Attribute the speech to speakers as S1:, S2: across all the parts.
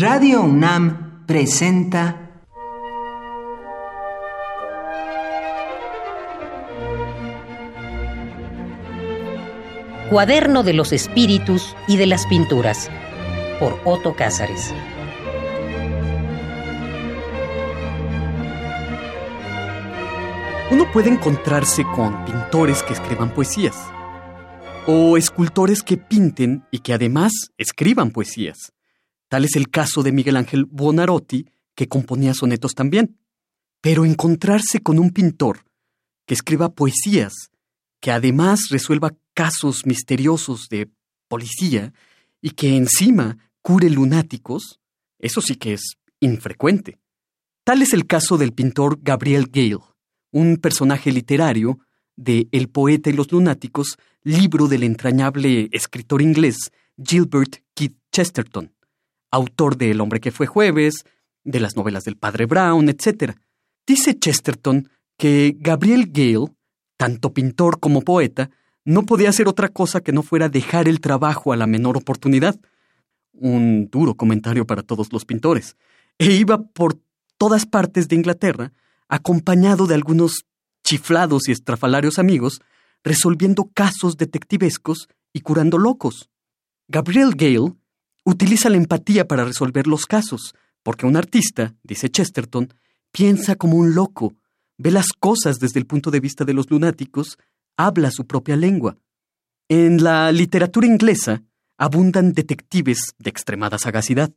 S1: Radio UNAM presenta
S2: Cuaderno de los Espíritus y de las Pinturas por Otto Cázares.
S3: Uno puede encontrarse con pintores que escriban poesías, o escultores que pinten y que además escriban poesías. Tal es el caso de Miguel Ángel Buonarroti, que componía sonetos también. Pero encontrarse con un pintor que escriba poesías, que además resuelva casos misteriosos de policía y que encima cure lunáticos, eso sí que es infrecuente. Tal es el caso del pintor Gabriel Gale, un personaje literario de El poeta y los lunáticos, libro del entrañable escritor inglés Gilbert Keith Chesterton, autor de El hombre que fue jueves, de las novelas del padre Brown, etc. Dice Chesterton que Gabriel Gale, tanto pintor como poeta, no podía hacer otra cosa que no fuera dejar el trabajo a la menor oportunidad. Un duro comentario para todos los pintores. E iba por todas partes de Inglaterra acompañado de algunos chiflados y estrafalarios amigos, resolviendo casos detectivescos y curando locos. Gabriel Gale utiliza la empatía para resolver los casos, porque un artista, dice Chesterton, piensa como un loco, ve las cosas desde el punto de vista de los lunáticos, habla su propia lengua. En la literatura inglesa abundan detectives de extremada sagacidad.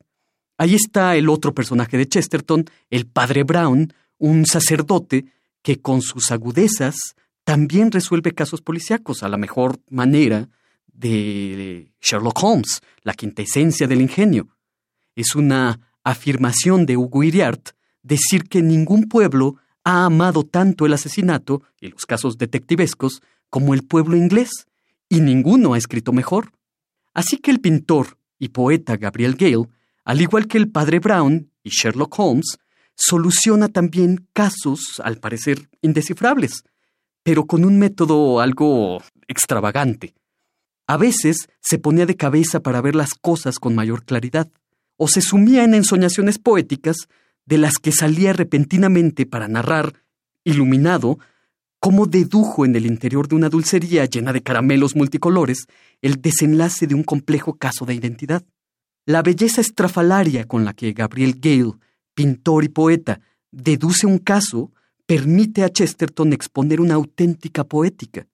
S3: Ahí está el otro personaje de Chesterton, el padre Brown, un sacerdote que con sus agudezas también resuelve casos policíacos a la mejor manera de Sherlock Holmes, la quintesencia del ingenio. Es una afirmación de Hugo Iriart decir que ningún pueblo ha amado tanto el asesinato y los casos detectivescos como el pueblo inglés, y ninguno ha escrito mejor. Así que el pintor y poeta Gabriel Gale, al igual que el padre Brown y Sherlock Holmes, soluciona también casos, al parecer, indescifrables, pero con un método algo extravagante. A veces se ponía de cabeza para ver las cosas con mayor claridad, o se sumía en ensoñaciones poéticas de las que salía repentinamente para narrar, iluminado, cómo dedujo en el interior de una dulcería llena de caramelos multicolores el desenlace de un complejo caso de identidad. La belleza estrafalaria con la que Gabriel Gale pintor y poeta, deduce un caso, permite a Chesterton exponer una auténtica poética.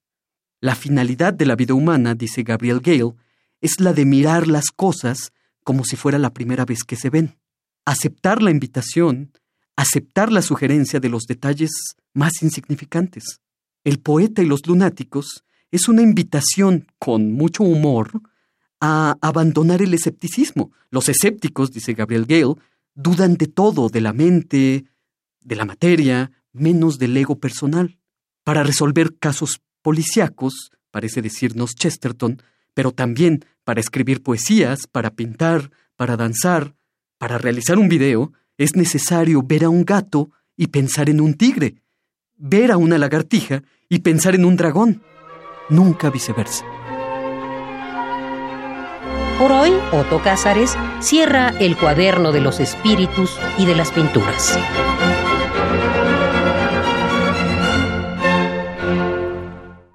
S3: La finalidad de la vida humana, dice Gabriel Gale, es la de mirar las cosas como si fuera la primera vez que se ven, aceptar la invitación, aceptar la sugerencia de los detalles más insignificantes. El poeta y los lunáticos es una invitación, con mucho humor, a abandonar el escepticismo. Los escépticos, dice Gabriel Gale, dudan de todo, de la mente, de la materia, menos del ego personal. Para resolver casos policíacos, parece decirnos Chesterton, pero también para escribir poesías, para pintar, para danzar, para realizar un video, es necesario ver a un gato y pensar en un tigre, ver a una lagartija y pensar en un dragón, nunca viceversa.
S2: Por hoy, Otto Cázares cierra el cuaderno de los espíritus y de las pinturas.